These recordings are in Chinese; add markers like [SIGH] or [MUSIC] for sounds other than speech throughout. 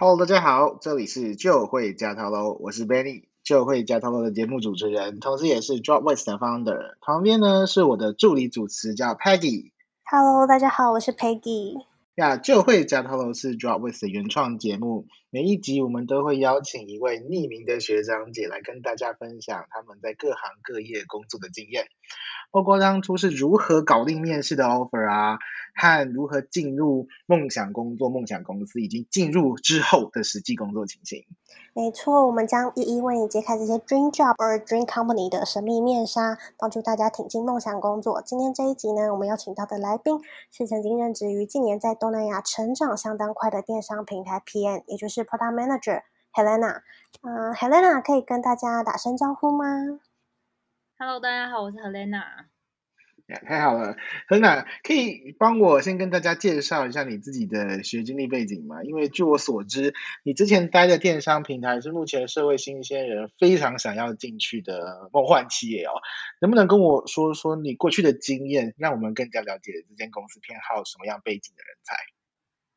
Hello，大家好，这里是就会加套喽，我是 Benny，就会加套喽的节目主持人，同时也是 Dropworks 的 founder。旁边呢是我的助理主持，叫 Peggy。Hello，大家好，我是 Peggy。呀，就会加套楼是 Dropworks 的原创节目，每一集我们都会邀请一位匿名的学长姐来跟大家分享他们在各行各业工作的经验。包括当初是如何搞定面试的 offer 啊，和如何进入梦想工作、梦想公司，以及进入之后的实际工作情形。没错，我们将一一为你揭开这些 dream job or dream company 的神秘面纱，帮助大家挺进梦想工作。今天这一集呢，我们邀请到的来宾是曾经任职于近年在东南亚成长相当快的电商平台 PM，也就是 Product Manager Helena。嗯，Helena 可以跟大家打声招呼吗？Hello，大家好，我是 Helena。Yeah, 太好了，Helena，可以帮我先跟大家介绍一下你自己的学经历背景吗？因为据我所知，你之前待的电商平台是目前社会新鲜人非常想要进去的梦幻企业哦。能不能跟我说说你过去的经验，让我们更加了解这间公司偏好什么样背景的人才？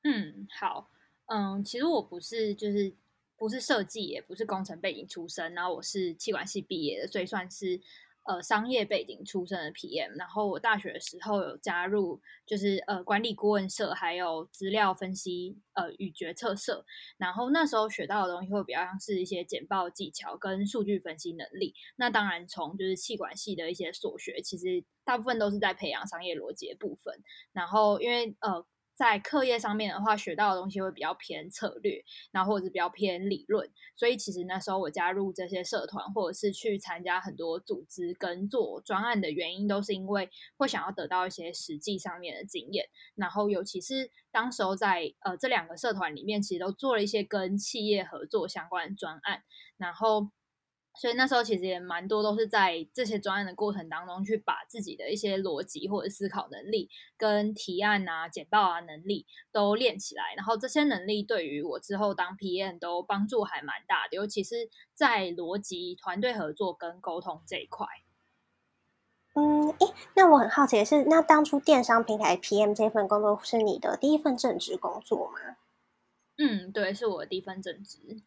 嗯，好，嗯，其实我不是就是。不是设计，也不是工程背景出身，然后我是气管系毕业的，所以算是呃商业背景出身的 PM。然后我大学的时候有加入，就是呃管理顾问社，还有资料分析呃与决策社。然后那时候学到的东西会比较像是一些简报技巧跟数据分析能力。那当然从就是气管系的一些所学，其实大部分都是在培养商业逻辑的部分。然后因为呃。在课业上面的话，学到的东西会比较偏策略，然后或者是比较偏理论。所以其实那时候我加入这些社团，或者是去参加很多组织跟做专案的原因，都是因为会想要得到一些实际上面的经验。然后尤其是当时候在呃这两个社团里面，其实都做了一些跟企业合作相关的专案，然后。所以那时候其实也蛮多，都是在这些专案的过程当中，去把自己的一些逻辑或者思考能力、跟提案啊、简报啊能力都练起来。然后这些能力对于我之后当 PM 都帮助还蛮大的，尤其是在逻辑、团队合作跟沟通这一块。嗯，诶，那我很好奇的是，那当初电商平台 PM 这份工作是你的第一份正职工作吗？嗯，对，是我的第一份正职。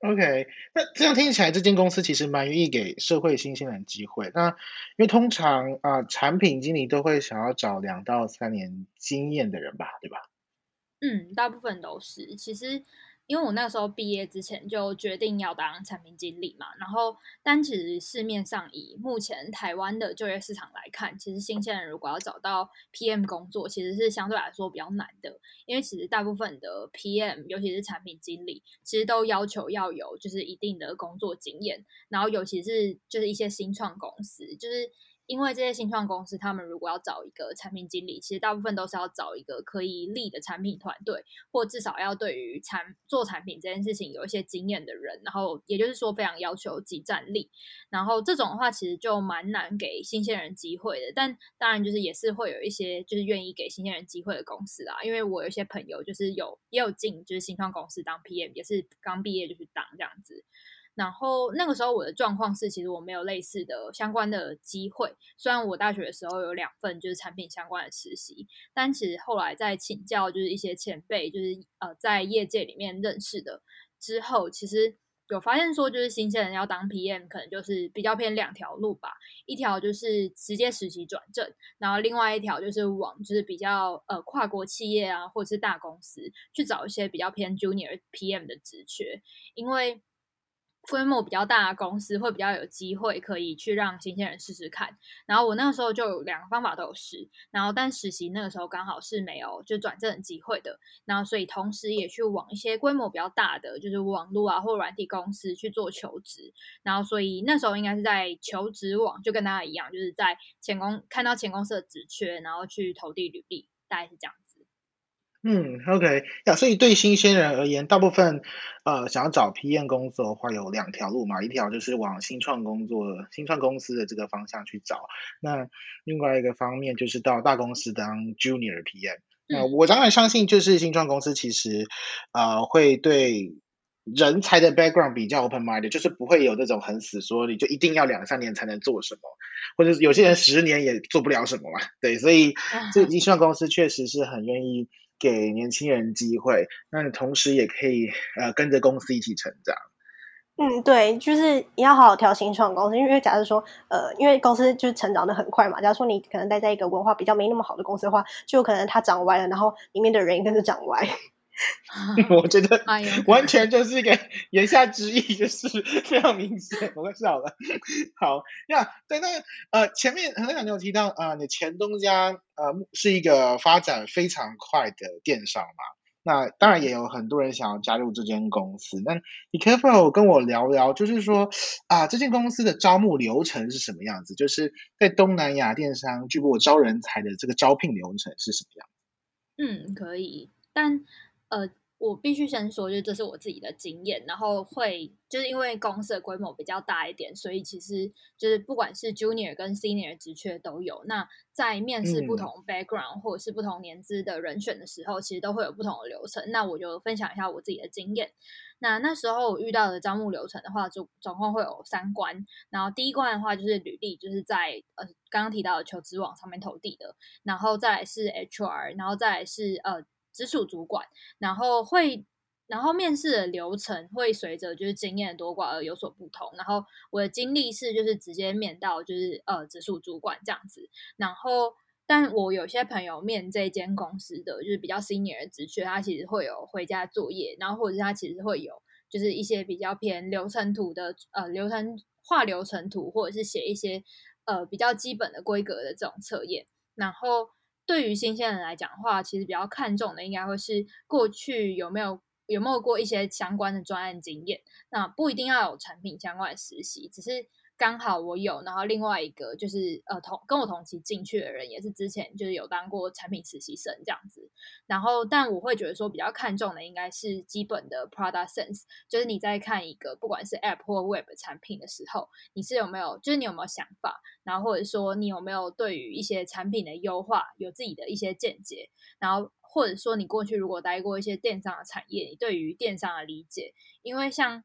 OK，那这样听起来，这间公司其实蛮愿意给社会新鲜人机会。那因为通常啊、呃，产品经理都会想要找两到三年经验的人吧，对吧？嗯，大部分都是。其实。因为我那时候毕业之前就决定要当产品经理嘛，然后但其实市面上以目前台湾的就业市场来看，其实新鲜人如果要找到 PM 工作，其实是相对来说比较难的，因为其实大部分的 PM，尤其是产品经理，其实都要求要有就是一定的工作经验，然后尤其是就是一些新创公司，就是。因为这些新创公司，他们如果要找一个产品经理，其实大部分都是要找一个可以立的产品团队，或至少要对于产做产品这件事情有一些经验的人。然后也就是说，非常要求即战力。然后这种的话，其实就蛮难给新鲜人机会的。但当然，就是也是会有一些就是愿意给新鲜人机会的公司啦。因为我有一些朋友就是有也有进就是新创公司当 PM，也是刚毕业就去当这样子。然后那个时候我的状况是，其实我没有类似的相关的机会。虽然我大学的时候有两份就是产品相关的实习，但其实后来在请教就是一些前辈，就是呃在业界里面认识的之后，其实有发现说，就是新鲜人要当 PM，可能就是比较偏两条路吧。一条就是直接实习转正，然后另外一条就是往就是比较呃跨国企业啊，或者是大公司去找一些比较偏 Junior PM 的职缺，因为。规模比较大的公司会比较有机会可以去让新鲜人试试看，然后我那个时候就有两个方法都有试，然后但实习那个时候刚好是没有就转正的机会的，然后所以同时也去往一些规模比较大的就是网络啊或软体公司去做求职，然后所以那时候应该是在求职网就跟大家一样，就是在前公看到前公司的职缺，然后去投递履历，大概是这样子。嗯，OK，呀，所以对新鲜人而言，大部分呃想要找 PM 工作的话，有两条路嘛，一条就是往新创工作、新创公司的这个方向去找，那另外一个方面就是到大公司当 Junior PM。那、呃、我当然相信，就是新创公司其实呃会对人才的 background 比较 open mind，就是不会有那种很死说你就一定要两三年才能做什么，或者有些人十年也做不了什么嘛，对，所以这新创公司确实是很愿意。给年轻人机会，那你同时也可以呃跟着公司一起成长。嗯，对，就是你要好好调新创公司，因为假设说，呃，因为公司就是成长的很快嘛。假如说你可能待在一个文化比较没那么好的公司的话，就有可能它长歪了，然后里面的人跟着长歪。[LAUGHS] 我觉得完全就是一个 [LAUGHS] 言下之意，就是 [LAUGHS] 非常明显。我笑了。好，那对那呃前面很多你有提到啊、呃，你前东家呃是一个发展非常快的电商嘛。那当然也有很多人想要加入这间公司。那你可否跟我聊聊，就是说啊，这间公司的招募流程是什么样子？就是在东南亚电商据我招人才的这个招聘流程是什么样子？嗯，可以，但呃。我必须先说，就这是我自己的经验，然后会就是因为公司的规模比较大一点，所以其实就是不管是 junior 跟 senior 职缺都有。那在面试不同 background 或者是不同年资的人选的时候，嗯、其实都会有不同的流程。那我就分享一下我自己的经验。那那时候我遇到的招募流程的话，就总共会有三关。然后第一关的话就是履历，就是在呃刚刚提到的求职网上面投递的，然后再来是 HR，然后再来是呃。直属主管，然后会，然后面试的流程会随着就是经验多寡而有所不同。然后我的经历是就是直接面到就是呃直属主管这样子。然后，但我有些朋友面这间公司的就是比较 senior 的职缺，他其实会有回家作业，然后或者是他其实会有就是一些比较偏流程图的呃流程画流程图，或者是写一些呃比较基本的规格的这种测验，然后。对于新鲜人来讲的话，其实比较看重的应该会是过去有没有有没有过一些相关的专案经验，那不一定要有产品相关的实习，只是。刚好我有，然后另外一个就是呃同跟我同期进去的人也是之前就是有当过产品实习生这样子，然后但我会觉得说比较看重的应该是基本的 product sense，就是你在看一个不管是 app 或 web 产品的时候，你是有没有就是你有没有想法，然后或者说你有没有对于一些产品的优化有自己的一些见解，然后或者说你过去如果待过一些电商的产业，你对于电商的理解，因为像。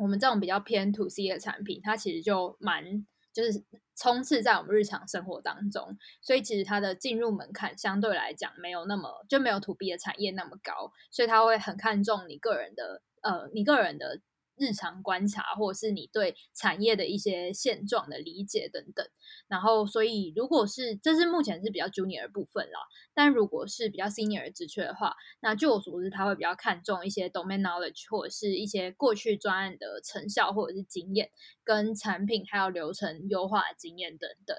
我们这种比较偏 to C 的产品，它其实就蛮就是充斥在我们日常生活当中，所以其实它的进入门槛相对来讲没有那么就没有 to B 的产业那么高，所以它会很看重你个人的呃你个人的。日常观察，或者是你对产业的一些现状的理解等等，然后，所以如果是这是目前是比较 junior 的部分啦，但如果是比较 senior 的职缺的话，那据我所知，他会比较看重一些 domain knowledge 或者是一些过去专案的成效或者是经验，跟产品还有流程优化的经验等等。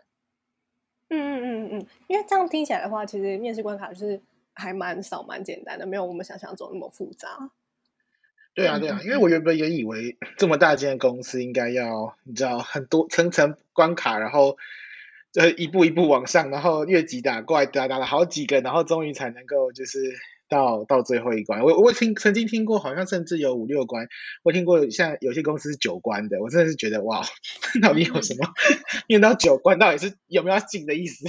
嗯嗯嗯嗯嗯，因为这样听起来的话，其实面试关卡就是还蛮少蛮简单的，没有我们想象中那么复杂。对啊，对啊，因为我原本也以为这么大间公司应该要你知道很多层层关卡，然后就一步一步往上，然后越级打怪打打了好几个，然后终于才能够就是。到到最后一关，我我听曾经听过，好像甚至有五六关。我听过像有些公司是九关的，我真的是觉得哇，[LAUGHS] 到底有什么？念到九关，到底是有没有要进的意思？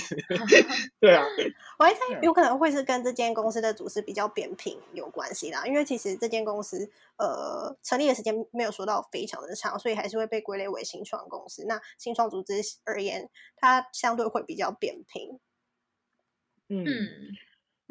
[LAUGHS] 对啊，[LAUGHS] 我还猜有可能会是跟这间公司的组织比较扁平有关系啦。因为其实这间公司呃成立的时间没有说到非常的长，所以还是会被归类为新创公司。那新创组织而言，它相对会比较扁平。嗯。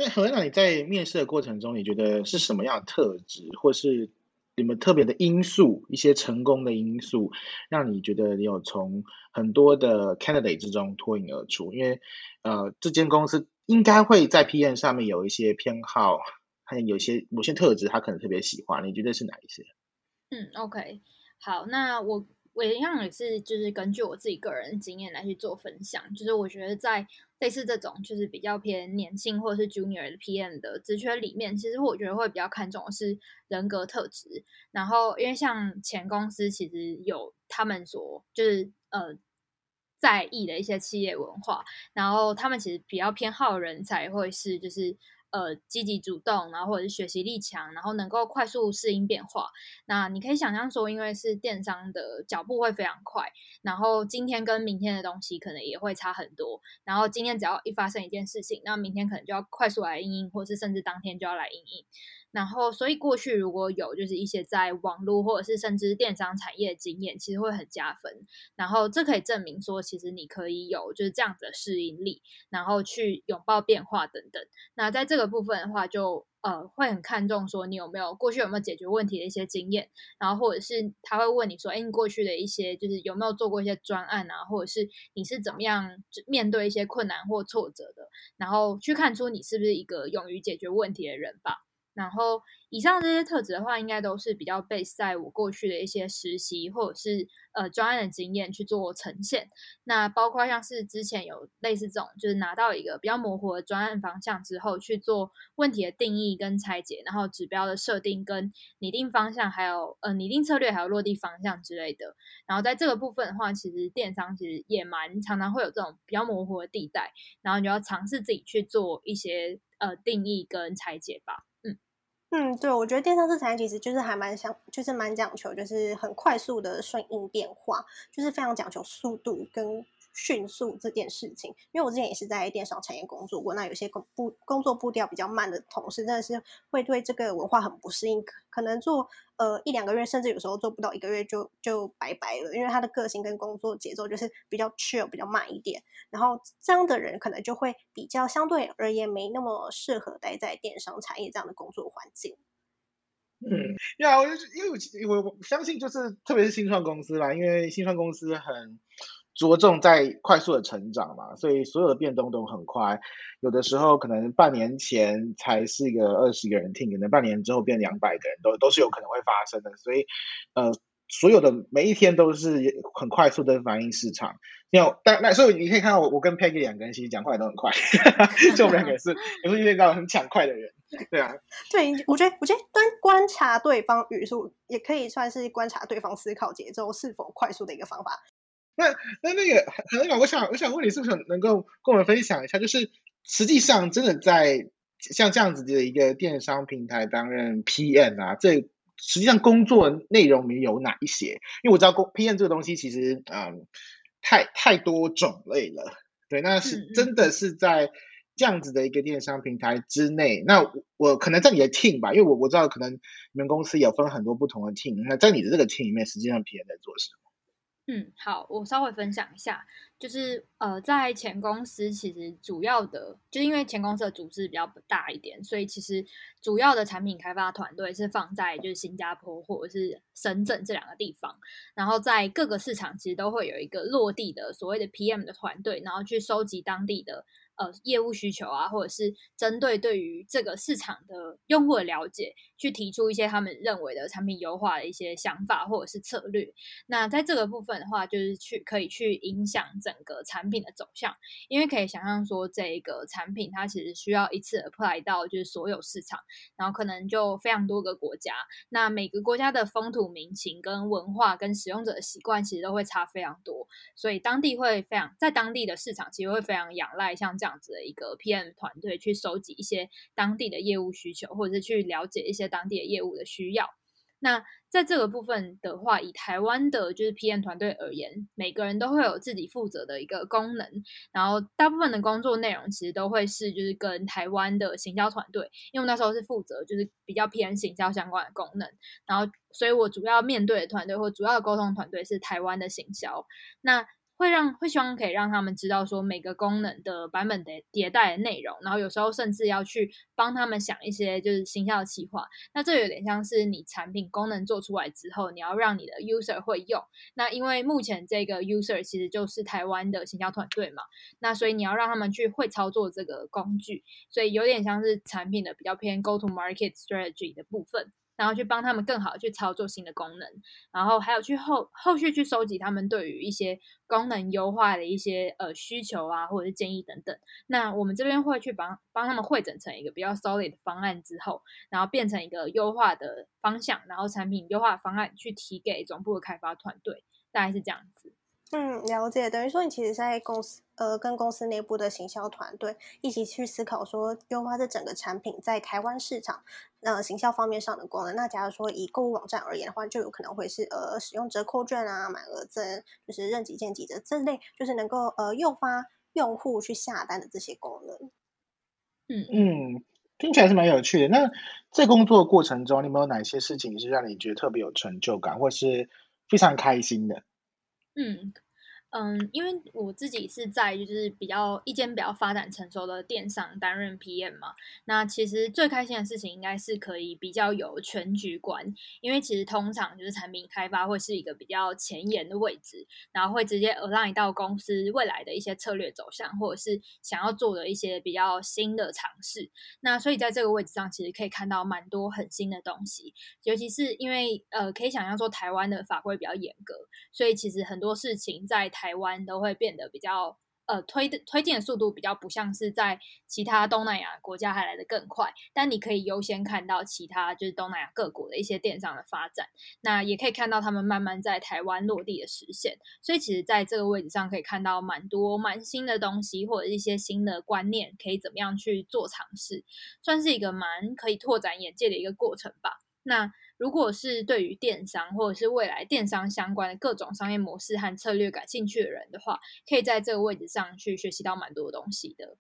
那 Helena，你在面试的过程中，你觉得是什么样的特质，或是你们特别的因素，一些成功的因素，让你觉得你有从很多的 candidate 之中脱颖而出？因为呃，这间公司应该会在 PM 上面有一些偏好，还有些某些特质，他可能特别喜欢。你觉得是哪一些？嗯，OK，好，那我。我一样也是，就是根据我自己个人经验来去做分享。就是我觉得在类似这种就是比较偏年轻或者是 junior 的 PM 的职缺里面，其实我觉得会比较看重的是人格特质。然后因为像前公司其实有他们所就是呃在意的一些企业文化，然后他们其实比较偏好人才会是就是。呃，积极主动，然后或者是学习力强，然后能够快速适应变化。那你可以想象说，因为是电商的脚步会非常快，然后今天跟明天的东西可能也会差很多。然后今天只要一发生一件事情，那明天可能就要快速来应应，或是甚至当天就要来应应。然后，所以过去如果有就是一些在网络或者是甚至电商产业经验，其实会很加分。然后这可以证明说，其实你可以有就是这样子的适应力，然后去拥抱变化等等。那在这个部分的话就，就呃会很看重说你有没有过去有没有解决问题的一些经验，然后或者是他会问你说，哎，你过去的一些就是有没有做过一些专案啊，或者是你是怎么样面对一些困难或挫折的，然后去看出你是不是一个勇于解决问题的人吧。然后，以上这些特质的话，应该都是比较 base 在我过去的一些实习或者是呃专案的经验去做呈现。那包括像是之前有类似这种，就是拿到一个比较模糊的专案方向之后，去做问题的定义跟拆解，然后指标的设定跟拟定方向，还有呃拟定策略，还有落地方向之类的。然后在这个部分的话，其实电商其实也蛮常常会有这种比较模糊的地带，然后你就要尝试自己去做一些呃定义跟拆解吧。嗯，对，我觉得电商这产业其实就是还蛮想，就是蛮讲求，就是很快速的顺应变化，就是非常讲求速度跟。迅速这件事情，因为我之前也是在电商产业工作过，那有些工步工作步调比较慢的同事，真的是会对这个文化很不适应，可能做呃一两个月，甚至有时候做不到一个月就就拜拜了，因为他的个性跟工作节奏就是比较 chill，比较慢一点，然后这样的人可能就会比较相对而言没那么适合待在电商产业这样的工作环境。嗯，呀，我就是因为因为我相信就是特别是新创公司啦，因为新创公司很。着重在快速的成长嘛，所以所有的变动都很快。有的时候可能半年前才是一个二十个人 team，可能半年之后变两百个人都都是有可能会发生的。所以，呃，所有的每一天都是很快速的反应市场。有，但那所以你可以看到我，我跟 Peggy 两个人其实讲话也都很快，[LAUGHS] 就我们两个也是也是遇见到很抢快的人。对啊，对，我觉得我觉得观观察对方语速也可以算是观察对方思考节奏是否快速的一个方法。那那那个很很我想我想问你，是不是能够跟我们分享一下，就是实际上真的在像这样子的一个电商平台担任 PM 啊，这实际上工作内容里有哪一些？因为我知道工 PM 这个东西其实嗯太太多种类了，对，那是真的是在这样子的一个电商平台之内，那我，我可能在你的 team 吧，因为我我知道可能你们公司有分很多不同的 team，那在你的这个 team 里面，实际上 PM 在做什么？嗯，好，我稍微分享一下，就是呃，在前公司其实主要的，就因为前公司的组织比较大一点，所以其实主要的产品开发团队是放在就是新加坡或者是深圳这两个地方，然后在各个市场其实都会有一个落地的所谓的 PM 的团队，然后去收集当地的。呃，业务需求啊，或者是针对对于这个市场的用户的了解，去提出一些他们认为的产品优化的一些想法或者是策略。那在这个部分的话，就是去可以去影响整个产品的走向，因为可以想象说，这个产品它其实需要一次 apply 到就是所有市场，然后可能就非常多个国家。那每个国家的风土民情跟文化跟使用者的习惯其实都会差非常多，所以当地会非常在当地的市场其实会非常仰赖像这样。这样子的一个 PM 团队去收集一些当地的业务需求，或者是去了解一些当地的业务的需要。那在这个部分的话，以台湾的就是 PM 团队而言，每个人都会有自己负责的一个功能，然后大部分的工作内容其实都会是就是跟台湾的行销团队，因为那时候是负责就是比较偏行销相关的功能，然后所以我主要面对的团队或主要的沟通团队是台湾的行销。那会让会希望可以让他们知道说每个功能的版本的迭代的内容，然后有时候甚至要去帮他们想一些就是行销的企划。那这有点像是你产品功能做出来之后，你要让你的 user 会用。那因为目前这个 user 其实就是台湾的行销团队嘛，那所以你要让他们去会操作这个工具，所以有点像是产品的比较偏 go to market strategy 的部分。然后去帮他们更好去操作新的功能，然后还有去后后续去收集他们对于一些功能优化的一些呃需求啊，或者是建议等等。那我们这边会去帮帮他们汇整成一个比较 solid 的方案之后，然后变成一个优化的方向，然后产品优化方案去提给总部的开发团队，大概是这样子。嗯，了解。等于说，你其实在公司，呃，跟公司内部的行销团队一起去思考，说优化这整个产品在台湾市场，呃，行销方面上的功能。那假如说以购物网站而言的话，就有可能会是呃，使用折扣券啊，满额赠，就是任几件几折这类，就是能够呃诱发用户去下单的这些功能。嗯嗯。听起来是蛮有趣的。那在工作的过程中，你有没有哪些事情是让你觉得特别有成就感，或是非常开心的？嗯。嗯，因为我自己是在就是比较一间比较发展成熟的电商担任 PM 嘛，那其实最开心的事情应该是可以比较有全局观，因为其实通常就是产品开发会是一个比较前沿的位置，然后会直接 align 到公司未来的一些策略走向，或者是想要做的一些比较新的尝试。那所以在这个位置上，其实可以看到蛮多很新的东西，尤其是因为呃可以想象说台湾的法规比较严格，所以其实很多事情在台台湾都会变得比较呃推的推进的速度比较不像是在其他东南亚国家还来得更快，但你可以优先看到其他就是东南亚各国的一些电商的发展，那也可以看到他们慢慢在台湾落地的实现，所以其实在这个位置上可以看到蛮多蛮新的东西或者一些新的观念，可以怎么样去做尝试，算是一个蛮可以拓展眼界的一个过程吧。那如果是对于电商或者是未来电商相关的各种商业模式和策略感兴趣的人的话，可以在这个位置上去学习到蛮多东西的。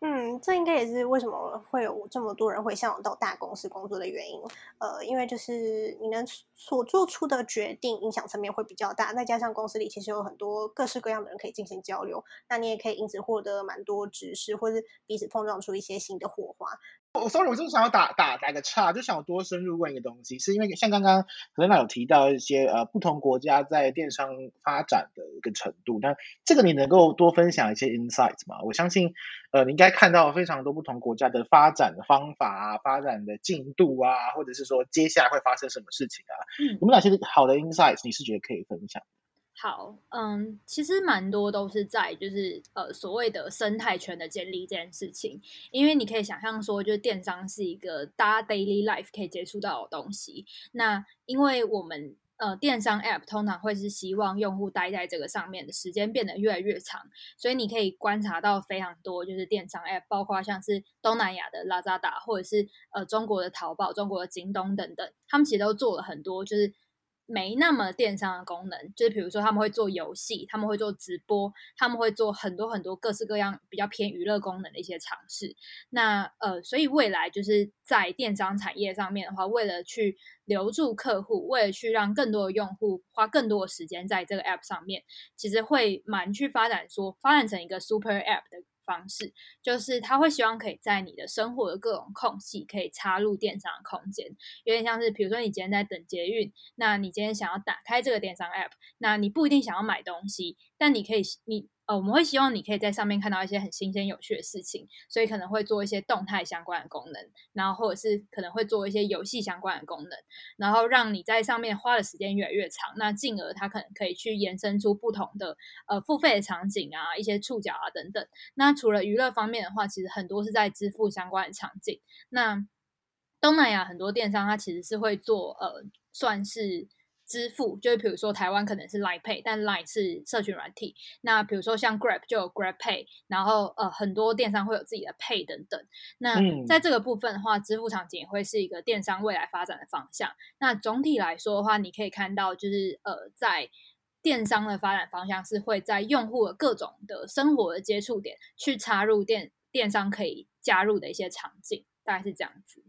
嗯，这应该也是为什么会有这么多人会向往到大公司工作的原因。呃，因为就是你能所做出的决定影响层面会比较大，再加上公司里其实有很多各式各样的人可以进行交流，那你也可以因此获得蛮多知识，或是彼此碰撞出一些新的火花。我 sorry，我就是想要打打打个岔，就想要多深入问一个东西，是因为像刚刚 Helena 有提到一些呃不同国家在电商发展的一个程度，那这个你能够多分享一些 insights 吗？我相信呃你应该看到非常多不同国家的发展的方法啊，发展的进度啊，或者是说接下来会发生什么事情啊，嗯，有没有哪些好的 insights 你是觉得可以分享？好，嗯，其实蛮多都是在就是呃所谓的生态圈的建立这件事情，因为你可以想象说，就是电商是一个大家 daily life 可以接触到的东西。那因为我们呃电商 app 通常会是希望用户待在这个上面的时间变得越来越长，所以你可以观察到非常多就是电商 app，包括像是东南亚的 Lazada 或者是呃中国的淘宝、中国的京东等等，他们其实都做了很多就是。没那么电商的功能，就是比如说他们会做游戏，他们会做直播，他们会做很多很多各式各样比较偏娱乐功能的一些尝试。那呃，所以未来就是在电商产业上面的话，为了去留住客户，为了去让更多的用户花更多的时间在这个 app 上面，其实会蛮去发展说，发展成一个 super app 的。方式就是他会希望可以在你的生活的各种空隙可以插入电商的空间，有点像是比如说你今天在等捷运，那你今天想要打开这个电商 app，那你不一定想要买东西，但你可以你。呃，我们会希望你可以在上面看到一些很新鲜有趣的事情，所以可能会做一些动态相关的功能，然后或者是可能会做一些游戏相关的功能，然后让你在上面花的时间越来越长，那进而它可能可以去延伸出不同的呃付费的场景啊，一些触角啊等等。那除了娱乐方面的话，其实很多是在支付相关的场景。那东南亚很多电商它其实是会做呃，算是。支付就是，比如说台湾可能是 Line Pay，但 Line 是社群软体。那比如说像 Grab 就有 Grab Pay，然后呃很多电商会有自己的 Pay 等等。那在这个部分的话，支付场景也会是一个电商未来发展的方向。那总体来说的话，你可以看到就是呃在电商的发展方向是会在用户的各种的生活的接触点去插入电电商可以加入的一些场景，大概是这样子。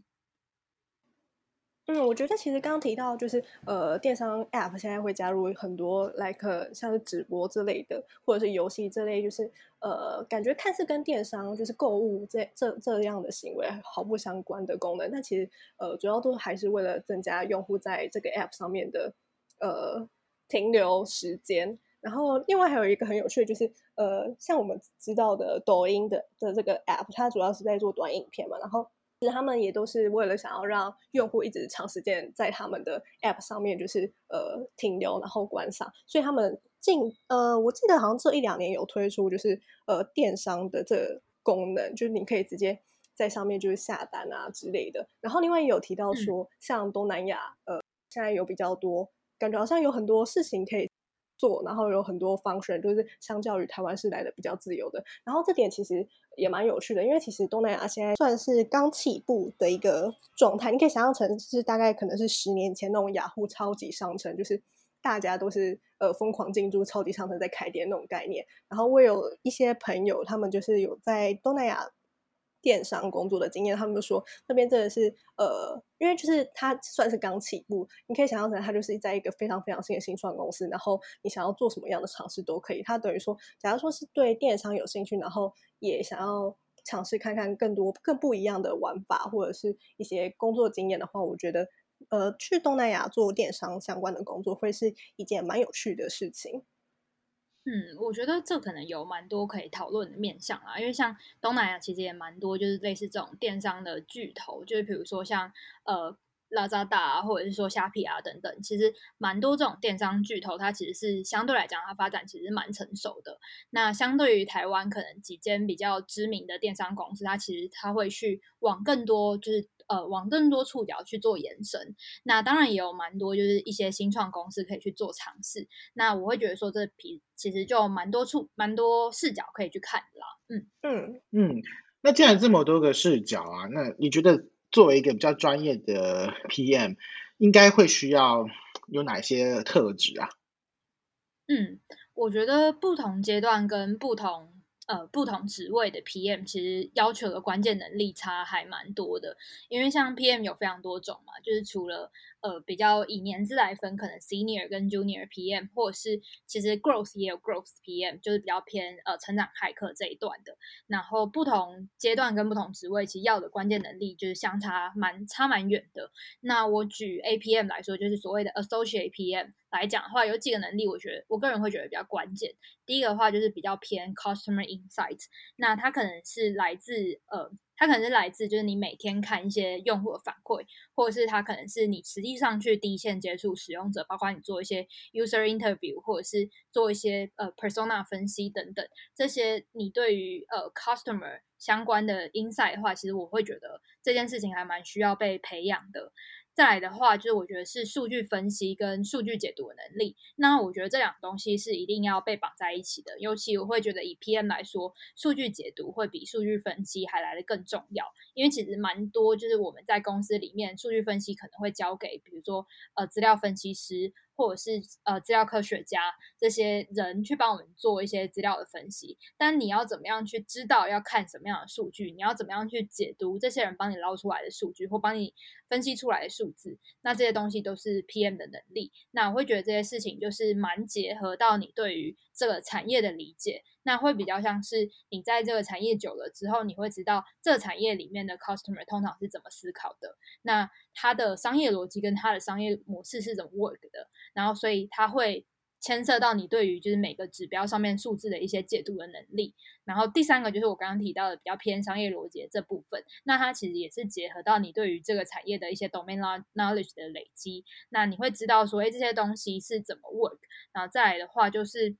嗯，我觉得其实刚刚提到就是呃，电商 App 现在会加入很多 like 像是直播之类的，或者是游戏之类，就是呃，感觉看似跟电商就是购物这这这样的行为毫不相关的功能，但其实呃，主要都还是为了增加用户在这个 App 上面的呃停留时间。然后另外还有一个很有趣的就是呃，像我们知道的抖音的的这个 App，它主要是在做短影片嘛，然后。其实他们也都是为了想要让用户一直长时间在他们的 App 上面，就是呃停留，然后观赏。所以他们近呃，我记得好像这一两年有推出，就是呃电商的这个功能，就是你可以直接在上面就是下单啊之类的。然后另外也有提到说，像东南亚呃现在有比较多，感觉好像有很多事情可以。做，然后有很多 function，就是相较于台湾是来的比较自由的。然后这点其实也蛮有趣的，因为其实东南亚现在算是刚起步的一个状态。你可以想象成是大概可能是十年前那种雅虎超级商城，就是大家都是呃疯狂进驻超级商城在开店那种概念。然后我有一些朋友，他们就是有在东南亚电商工作的经验，他们就说那边真的是呃，因为就是它算是刚起步，你可以想象成它就是在一个非常非常新的新创公司，然后你想要做什么样的尝试都可以。它等于说，假如说是对电商有兴趣，然后也想要尝试看看更多更不一样的玩法，或者是一些工作经验的话，我觉得呃，去东南亚做电商相关的工作会是一件蛮有趣的事情。嗯，我觉得这可能有蛮多可以讨论的面向啦，因为像东南亚其实也蛮多，就是类似这种电商的巨头，就是比如说像呃。拉扎达啊，或者是说虾皮啊等等，其实蛮多这种电商巨头，它其实是相对来讲，它发展其实蛮成熟的。那相对于台湾，可能几间比较知名的电商公司，它其实它会去往更多，就是呃往更多触角去做延伸。那当然也有蛮多，就是一些新创公司可以去做尝试。那我会觉得说，这皮其实就蛮多处、蛮多视角可以去看的啦。嗯嗯嗯。那既然这么多个视角啊，那你觉得？作为一个比较专业的 PM，应该会需要有哪些特质啊？嗯，我觉得不同阶段跟不同呃不同职位的 PM，其实要求的关键能力差还蛮多的。因为像 PM 有非常多种嘛，就是除了呃，比较以年资来分，可能 senior 跟 junior PM，或者是其实 growth 也有 growth PM，就是比较偏呃成长骇客这一段的。然后不同阶段跟不同职位，其实要的关键能力就是相差蛮差蛮远的。那我举 APM 来说，就是所谓的 associate PM 来讲的话，有几个能力，我觉得我个人会觉得比较关键。第一个的话就是比较偏 customer insight，那它可能是来自呃。它可能是来自，就是你每天看一些用户的反馈，或者是它可能是你实际上去第一线接触使用者，包括你做一些 user interview，或者是做一些呃 persona 分析等等，这些你对于呃 customer 相关的 insight 的话，其实我会觉得这件事情还蛮需要被培养的。再来的话，就是我觉得是数据分析跟数据解读的能力。那我觉得这两个东西是一定要被绑在一起的。尤其我会觉得以 PM 来说，数据解读会比数据分析还来得更重要。因为其实蛮多就是我们在公司里面，数据分析可能会交给比如说呃资料分析师。或者是呃资料科学家这些人去帮我们做一些资料的分析，但你要怎么样去知道要看什么样的数据？你要怎么样去解读这些人帮你捞出来的数据或帮你分析出来的数字？那这些东西都是 PM 的能力。那我会觉得这些事情就是蛮结合到你对于这个产业的理解。那会比较像是你在这个产业久了之后，你会知道这产业里面的 customer 通常是怎么思考的，那它的商业逻辑跟它的商业模式是怎么 work 的，然后所以它会牵涉到你对于就是每个指标上面数字的一些解读的能力。然后第三个就是我刚刚提到的比较偏商业逻辑这部分，那它其实也是结合到你对于这个产业的一些 domain knowledge 的累积，那你会知道说，哎，这些东西是怎么 work，然后再来的话就是。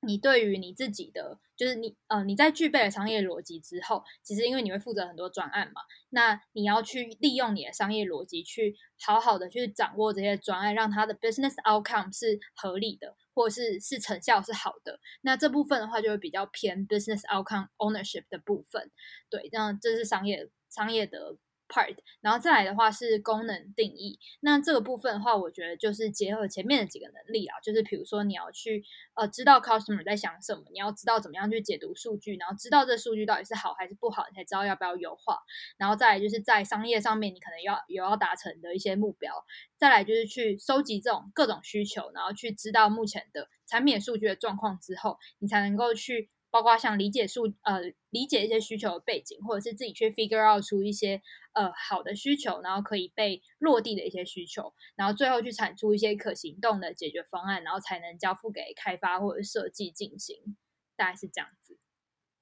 你对于你自己的，就是你呃，你在具备了商业逻辑之后，其实因为你会负责很多专案嘛，那你要去利用你的商业逻辑去好好的去掌握这些专案，让它的 business outcome 是合理的，或者是是成效是好的。那这部分的话，就会比较偏 business outcome ownership 的部分。对，那这是商业商业的。part，然后再来的话是功能定义。那这个部分的话，我觉得就是结合前面的几个能力啊，就是比如说你要去呃知道 customer 在想什么，你要知道怎么样去解读数据，然后知道这数据到底是好还是不好，你才知道要不要优化。然后再来就是在商业上面，你可能要有要达成的一些目标。再来就是去收集这种各种需求，然后去知道目前的产品数据的状况之后，你才能够去。包括像理解数呃理解一些需求的背景，或者是自己去 figure out 出一些呃好的需求，然后可以被落地的一些需求，然后最后去产出一些可行动的解决方案，然后才能交付给开发或者设计进行，大概是这样子。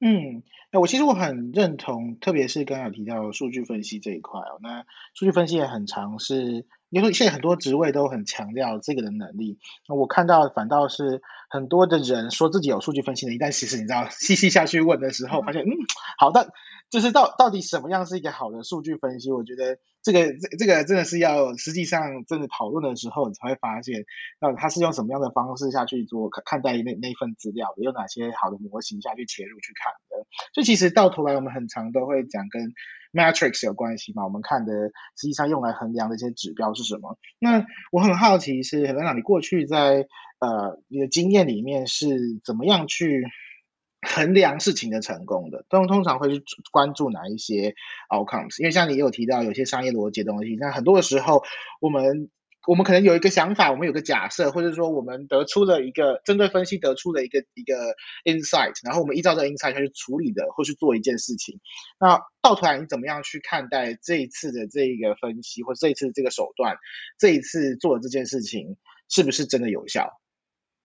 嗯，那我其实我很认同，特别是刚刚有提到数据分析这一块哦，那数据分析也很常是。因为现在很多职位都很强调这个的能力，那我看到反倒是很多的人说自己有数据分析能力，但其实你知道细细下去问的时候，发现嗯，好的，就是到到底什么样是一个好的数据分析？我觉得这个这这个真的是要实际上真的讨论的时候，你才会发现，那他是用什么样的方式下去做看待那那份资料的，有哪些好的模型下去切入去看的。所以其实到头来，我们很常都会讲跟。matrix 有关系嘛？我们看的实际上用来衡量的一些指标是什么？那我很好奇是 Helena，你过去在呃你的经验里面是怎么样去衡量事情的成功的，通通常会去关注哪一些 outcomes，因为像你也有提到有些商业逻辑的东西，那很多的时候我们我们可能有一个想法，我们有个假设，或者说我们得出了一个针对分析得出了一个一个 insight，然后我们依照这 insight 去处理的或去做一件事情，那到头来你怎么样去看待这一次的这一个分析，或这一次这个手段，这一次做的这件事情是不是真的有效？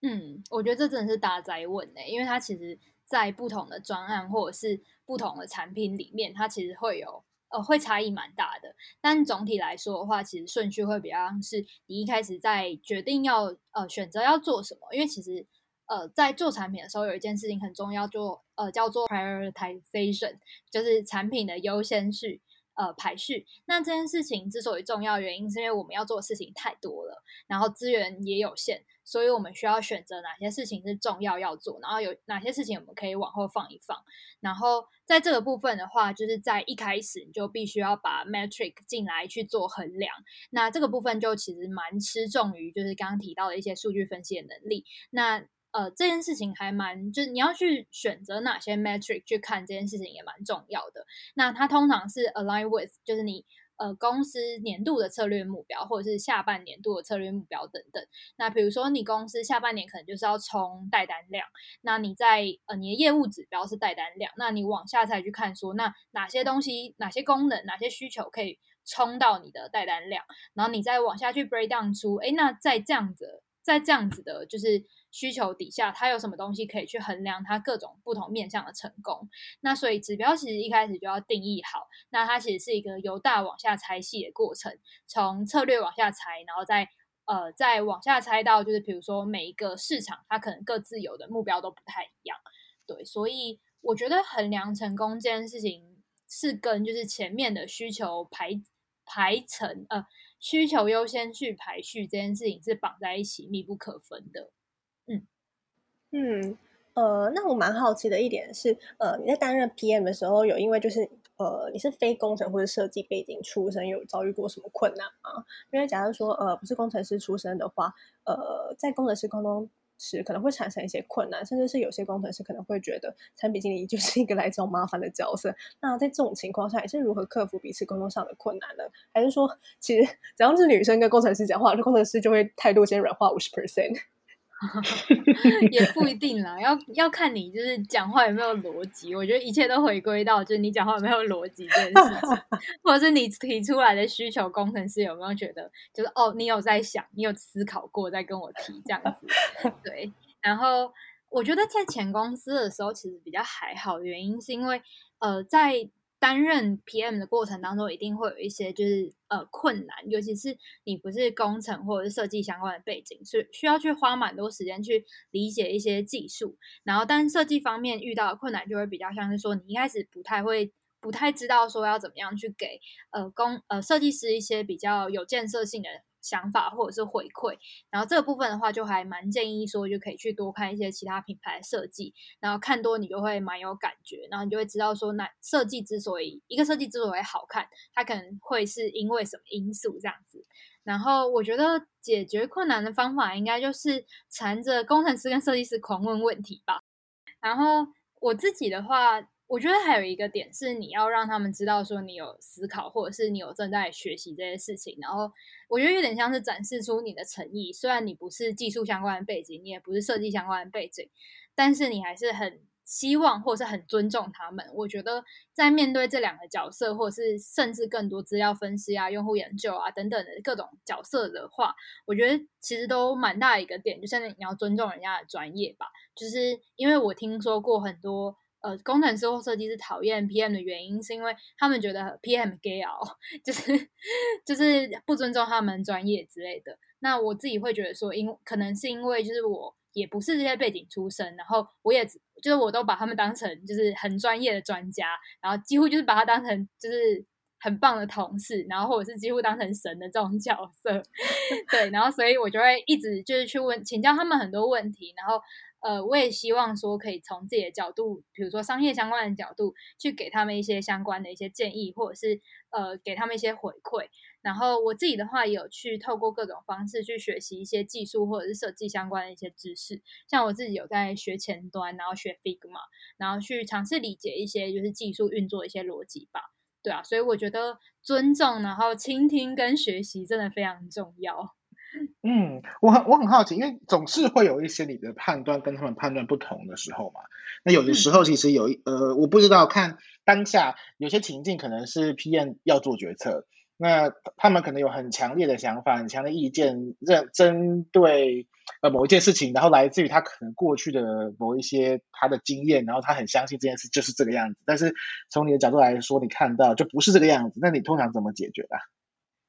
嗯，我觉得这真的是大哉问呢，因为它其实。在不同的专案或者是不同的产品里面，它其实会有呃会差异蛮大的。但总体来说的话，其实顺序会比较像是你一开始在决定要呃选择要做什么，因为其实呃在做产品的时候有一件事情很重要，就呃叫做 prioritization，就是产品的优先序。呃，排序。那这件事情之所以重要，原因是因为我们要做的事情太多了，然后资源也有限，所以我们需要选择哪些事情是重要要做，然后有哪些事情我们可以往后放一放。然后在这个部分的话，就是在一开始你就必须要把 metric 进来去做衡量。那这个部分就其实蛮吃重于就是刚刚提到的一些数据分析的能力。那呃，这件事情还蛮，就是你要去选择哪些 metric 去看这件事情也蛮重要的。那它通常是 align with，就是你呃公司年度的策略目标，或者是下半年度的策略目标等等。那比如说你公司下半年可能就是要冲带单量，那你在呃你的业务指标是带单量，那你往下才去看说，那哪些东西、哪些功能、哪些需求可以冲到你的带单量，然后你再往下去 break down 出，哎，那在这样子，在这样子的，就是。需求底下，它有什么东西可以去衡量它各种不同面向的成功？那所以指标其实一开始就要定义好。那它其实是一个由大往下拆细的过程，从策略往下拆，然后再呃再往下拆到就是比如说每一个市场它可能各自有的目标都不太一样。对，所以我觉得衡量成功这件事情是跟就是前面的需求排排程呃需求优先去排序这件事情是绑在一起密不可分的。嗯，呃，那我蛮好奇的一点是，呃，你在担任 PM 的时候，有因为就是呃，你是非工程或者设计背景出身，有遭遇过什么困难吗？因为假如说呃，不是工程师出身的话，呃，在工程师沟通时可能会产生一些困难，甚至是有些工程师可能会觉得产品经理就是一个来找麻烦的角色。那在这种情况下，你是如何克服彼此沟通上的困难呢？还是说，其实只要是女生跟工程师讲话，这工程师就会态度先软化五十 percent？[LAUGHS] 也不一 [LAUGHS] 定啦，要要看你就是讲话有没有逻辑。我觉得一切都回归到就是你讲话有没有逻辑这件事情，[LAUGHS] 或者是你提出来的需求，工程师有没有觉得就是哦，你有在想，你有思考过再跟我提这样子。对，然后我觉得在前公司的时候其实比较还好的原因是因为呃在。担任 PM 的过程当中，一定会有一些就是呃困难，尤其是你不是工程或者是设计相关的背景，所以需要去花蛮多时间去理解一些技术。然后，但设计方面遇到的困难就会比较像是说，你一开始不太会、不太知道说要怎么样去给呃工呃设计师一些比较有建设性的。想法或者是回馈，然后这个部分的话，就还蛮建议说，就可以去多看一些其他品牌设计，然后看多你就会蛮有感觉，然后你就会知道说，那设计之所以一个设计之所以好看，它可能会是因为什么因素这样子。然后我觉得解决困难的方法，应该就是缠着工程师跟设计师狂问问题吧。然后我自己的话。我觉得还有一个点是，你要让他们知道说你有思考，或者是你有正在学习这些事情。然后我觉得有点像是展示出你的诚意。虽然你不是技术相关的背景，你也不是设计相关的背景，但是你还是很希望或是很尊重他们。我觉得在面对这两个角色，或者是甚至更多资料分析啊、用户研究啊等等的各种角色的话，我觉得其实都蛮大一个点，就是你要尊重人家的专业吧。就是因为我听说过很多。呃，工程师或设计师讨厌 PM 的原因，是因为他们觉得 PM gay 哦，[LAUGHS] 就是就是不尊重他们专业之类的。那我自己会觉得说，因可能是因为就是我也不是这些背景出身，然后我也就是我都把他们当成就是很专业的专家，然后几乎就是把他当成就是很棒的同事，然后或者是几乎当成神的这种角色。[LAUGHS] 对，然后所以我就会一直就是去问请教他们很多问题，然后。呃，我也希望说可以从自己的角度，比如说商业相关的角度，去给他们一些相关的一些建议，或者是呃，给他们一些回馈。然后我自己的话，有去透过各种方式去学习一些技术或者是设计相关的一些知识。像我自己有在学前端，然后学 Figma，然后去尝试理解一些就是技术运作的一些逻辑吧。对啊，所以我觉得尊重，然后倾听跟学习真的非常重要。嗯，我很我很好奇，因为总是会有一些你的判断跟他们判断不同的时候嘛。那有的时候其实有一、嗯、呃，我不知道看当下有些情境可能是 PM 要做决策，那他们可能有很强烈的想法、很强的意见，认针对呃某一件事情，然后来自于他可能过去的某一些他的经验，然后他很相信这件事就是这个样子。但是从你的角度来说，你看到就不是这个样子，那你通常怎么解决啊？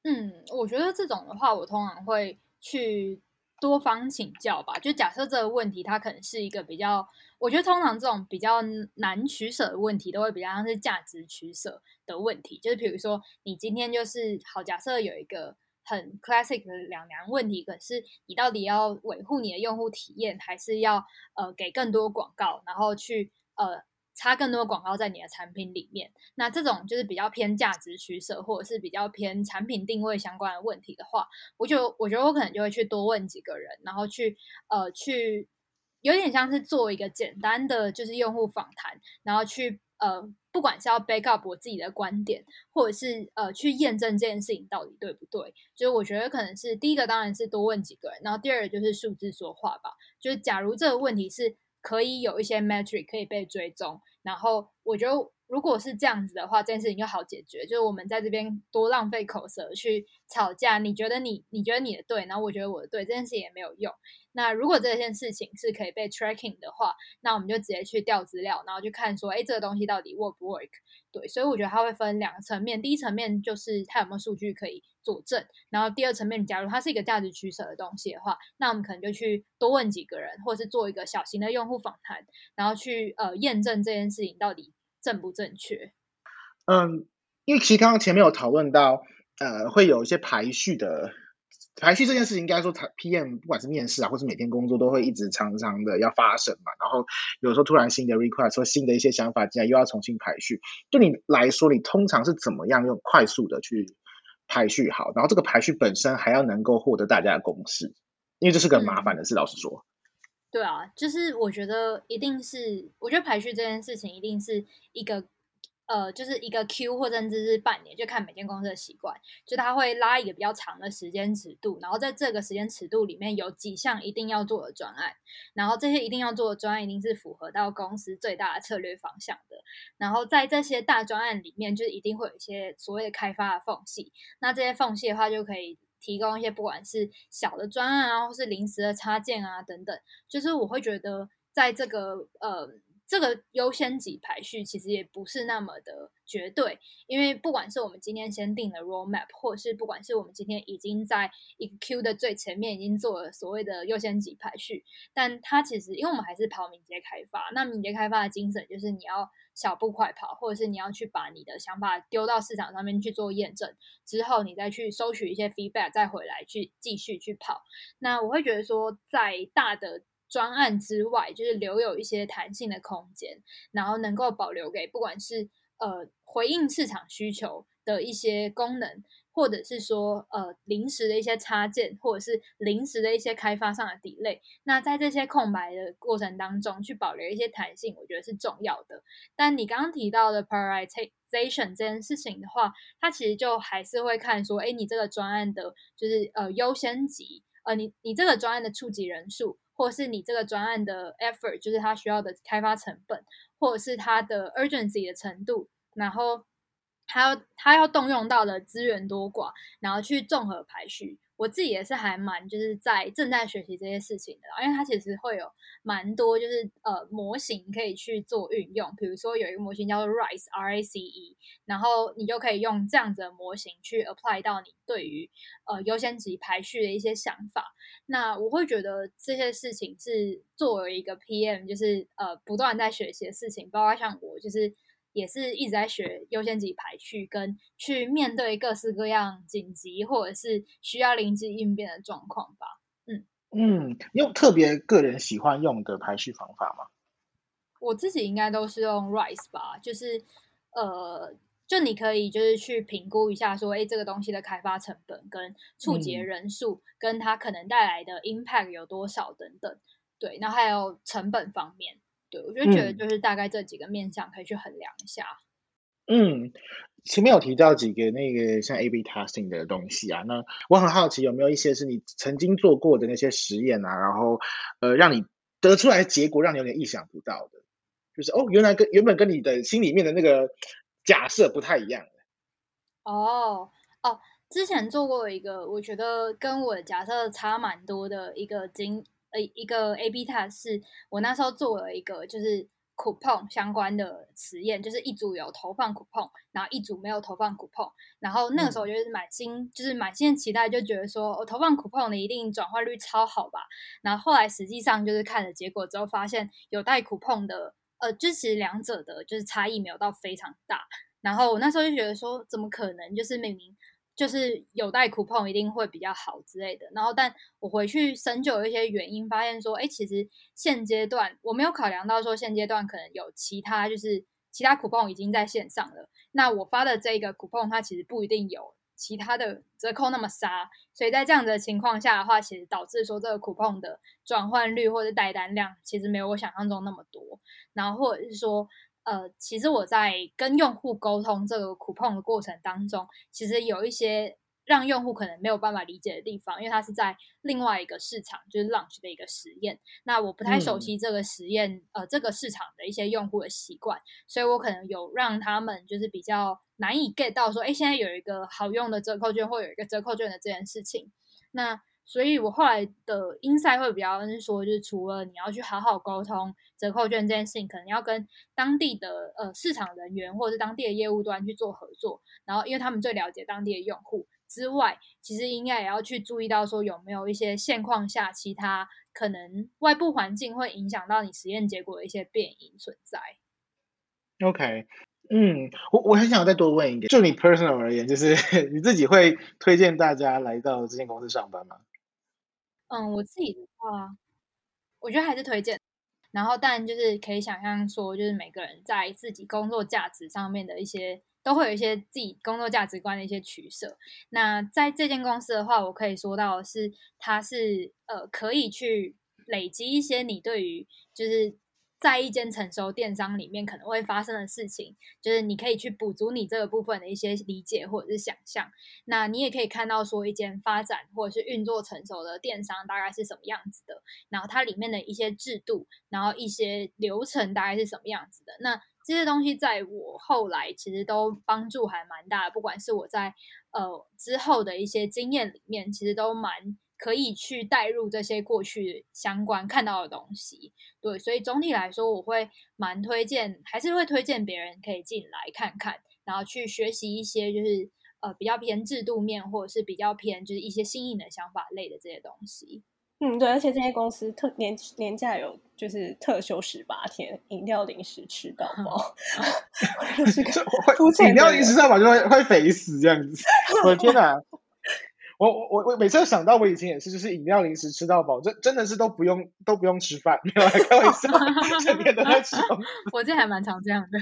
嗯，我觉得这种的话，我通常会去多方请教吧。就假设这个问题，它可能是一个比较，我觉得通常这种比较难取舍的问题，都会比较像是价值取舍的问题。就是比如说，你今天就是好，假设有一个很 classic 的两难问题，可是你到底要维护你的用户体验，还是要呃给更多广告，然后去呃。插更多广告在你的产品里面，那这种就是比较偏价值取舍，或者是比较偏产品定位相关的问题的话，我就我觉得我可能就会去多问几个人，然后去呃去有点像是做一个简单的就是用户访谈，然后去呃不管是要 back up 我自己的观点，或者是呃去验证这件事情到底对不对，就是我觉得可能是第一个当然是多问几个人，然后第二个就是数字说话吧，就是假如这个问题是。可以有一些 metric 可以被追踪，然后我觉得如果是这样子的话，这件事情就好解决。就是我们在这边多浪费口舌去吵架，你觉得你你觉得你的对，然后我觉得我的对，这件事情也没有用。那如果这件事情是可以被 tracking 的话，那我们就直接去调资料，然后去看说，哎，这个东西到底 work 不 work？对，所以我觉得它会分两个层面，第一层面就是它有没有数据可以佐证，然后第二层面，假如它是一个价值取舍的东西的话，那我们可能就去多问几个人，或是做一个小型的用户访谈，然后去呃验证这件事情到底正不正确。嗯，因为其实刚刚前面有讨论到，呃，会有一些排序的。排序这件事情，应该说，PM 不管是面试啊，或是每天工作，都会一直常常的要发生嘛。然后有时候突然新的 request 或新的一些想法进来，又要重新排序。对你来说，你通常是怎么样用快速的去排序好？然后这个排序本身还要能够获得大家的共识，因为这是个麻烦的事。嗯、老实说，对啊，就是我觉得一定是，我觉得排序这件事情一定是一个。呃，就是一个 Q 或者甚至是半年，就看每间公司的习惯，就他会拉一个比较长的时间尺度，然后在这个时间尺度里面有几项一定要做的专案，然后这些一定要做的专案一定是符合到公司最大的策略方向的，然后在这些大专案里面，就一定会有一些所谓的开发的缝隙，那这些缝隙的话，就可以提供一些不管是小的专案啊，或是临时的插件啊等等，就是我会觉得在这个呃。这个优先级排序其实也不是那么的绝对，因为不管是我们今天先定了 roadmap，或是不管是我们今天已经在一个 Q 的最前面已经做了所谓的优先级排序，但它其实因为我们还是跑敏捷开发，那敏捷开发的精神就是你要小步快跑，或者是你要去把你的想法丢到市场上面去做验证，之后你再去收取一些 feedback，再回来去继续去跑。那我会觉得说，在大的专案之外，就是留有一些弹性的空间，然后能够保留给不管是呃回应市场需求的一些功能，或者是说呃临时的一些插件，或者是临时的一些开发上的 delay。那在这些空白的过程当中，去保留一些弹性，我觉得是重要的。但你刚刚提到的 prioritization 这件事情的话，它其实就还是会看说，哎，你这个专案的就是呃优先级，呃你你这个专案的触及人数。或是你这个专案的 effort，就是它需要的开发成本，或者是它的 urgency 的程度，然后它要它要动用到的资源多寡，然后去综合排序。我自己也是还蛮就是在正在学习这些事情的，因为它其实会有蛮多就是呃模型可以去做运用，比如说有一个模型叫做 RICE R A C E，然后你就可以用这样子的模型去 apply 到你对于呃优先级排序的一些想法。那我会觉得这些事情是作为一个 PM 就是呃不断在学习的事情，包括像我就是。也是一直在学优先级排序，跟去面对各式各样紧急或者是需要临机应变的状况吧。嗯嗯，你有特别个人喜欢用的排序方法吗？我自己应该都是用 RICE 吧，就是呃，就你可以就是去评估一下，说，哎，这个东西的开发成本跟触及人数，嗯、跟它可能带来的 impact 有多少等等，对，然后还有成本方面，对，我就觉得就是大概这几个面向可以去衡量一下。嗯。前面有提到几个那个像 A/B testing 的东西啊，那我很好奇有没有一些是你曾经做过的那些实验啊，然后呃让你得出来的结果让你有点意想不到的，就是哦原来跟原本跟你的心里面的那个假设不太一样。哦哦，之前做过一个我觉得跟我的假设差蛮多的一个经呃一个 A/B test 是我那时候做了一个就是。coupon 相关的实验，就是一组有投放 coupon，然后一组没有投放 coupon，然后那个时候就是满心、嗯、就是满心期待，就觉得说我投放 coupon 的一定转换率超好吧。然后后来实际上就是看了结果之后，发现有带 coupon 的，呃，就其实两者的就是差异没有到非常大。然后我那时候就觉得说，怎么可能？就是明明。就是有带 coupon 一定会比较好之类的，然后但我回去深究一些原因，发现说，哎，其实现阶段我没有考量到说现阶段可能有其他就是其他 coupon 已经在线上了，那我发的这个 coupon 它其实不一定有其他的折扣那么杀，所以在这样的情况下的话，其实导致说这个 coupon 的转换率或者带单量其实没有我想象中那么多，然后或者是说。呃，其实我在跟用户沟通这个 coupon 的过程当中，其实有一些让用户可能没有办法理解的地方，因为它是在另外一个市场，就是 launch 的一个实验。那我不太熟悉这个实验，嗯、呃，这个市场的一些用户的习惯，所以我可能有让他们就是比较难以 get 到说，哎，现在有一个好用的折扣券或有一个折扣券的这件事情。那所以我后来的 insight 会比较是说，就是除了你要去好好沟通折扣券这件事情，可能要跟当地的呃市场人员或者是当地的业务端去做合作，然后因为他们最了解当地的用户之外，其实应该也要去注意到说有没有一些现况下其他可能外部环境会影响到你实验结果的一些变因存在。OK，嗯，我我很想再多问一点，就你 personal 而言，就是 [LAUGHS] 你自己会推荐大家来到这间公司上班吗？嗯，我自己的话，我觉得还是推荐。然后，但就是可以想象说，就是每个人在自己工作价值上面的一些，都会有一些自己工作价值观的一些取舍。那在这间公司的话，我可以说到是，它是呃，可以去累积一些你对于就是。在一间成熟电商里面可能会发生的事情，就是你可以去补足你这个部分的一些理解或者是想象。那你也可以看到说一间发展或者是运作成熟的电商大概是什么样子的，然后它里面的一些制度，然后一些流程大概是什么样子的。那这些东西在我后来其实都帮助还蛮大的，不管是我在呃之后的一些经验里面，其实都蛮。可以去带入这些过去相关看到的东西，对，所以总体来说，我会蛮推荐，还是会推荐别人可以进来看看，然后去学习一些就是呃比较偏制度面，或者是比较偏就是一些新颖的想法类的这些东西。嗯，对，而且这些公司特年年假有就是特休十八天，饮料零食吃到饱，[LAUGHS] [LAUGHS] 就是 [LAUGHS] 会饮料零食吃到饱就会会肥死这样子，我的天哪！我我我我每次都想到我以前也是，就是饮料零食吃到饱，真真的是都不用都不用吃饭，[LAUGHS] 没有来开玩笑，整天都在吃。[LAUGHS] 我这还蛮常这样的。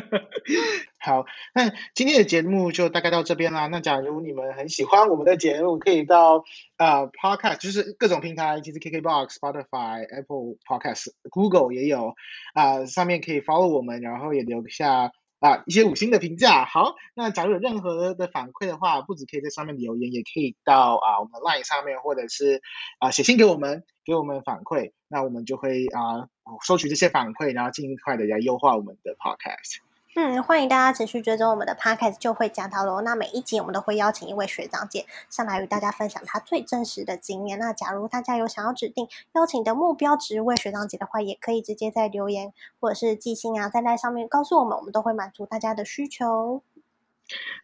[LAUGHS] 好，那今天的节目就大概到这边啦。那假如你们很喜欢我们的节目，可以到呃 Podcast，就是各种平台，其实 KKBox、Spotify、Apple Podcast、Google 也有啊、呃，上面可以 follow 我们，然后也留下。啊，一些五星的评价。好，那假如有任何的反馈的话，不止可以在上面留言，也可以到啊我们 LINE 上面，或者是啊写信给我们，给我们反馈。那我们就会啊收取这些反馈，然后尽快的来优化我们的 Podcast。嗯，欢迎大家持续追踪我们的 Podcast 就会讲到喽。那每一集我们都会邀请一位学长姐上来与大家分享她最真实的经验。那假如大家有想要指定邀请的目标职位学长姐的话，也可以直接在留言或者是寄信啊，在那上面告诉我们，我们都会满足大家的需求。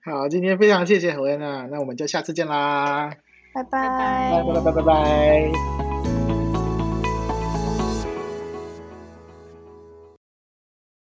好，今天非常谢谢 Helena，那我们就下次见啦，拜拜，拜拜拜拜拜拜。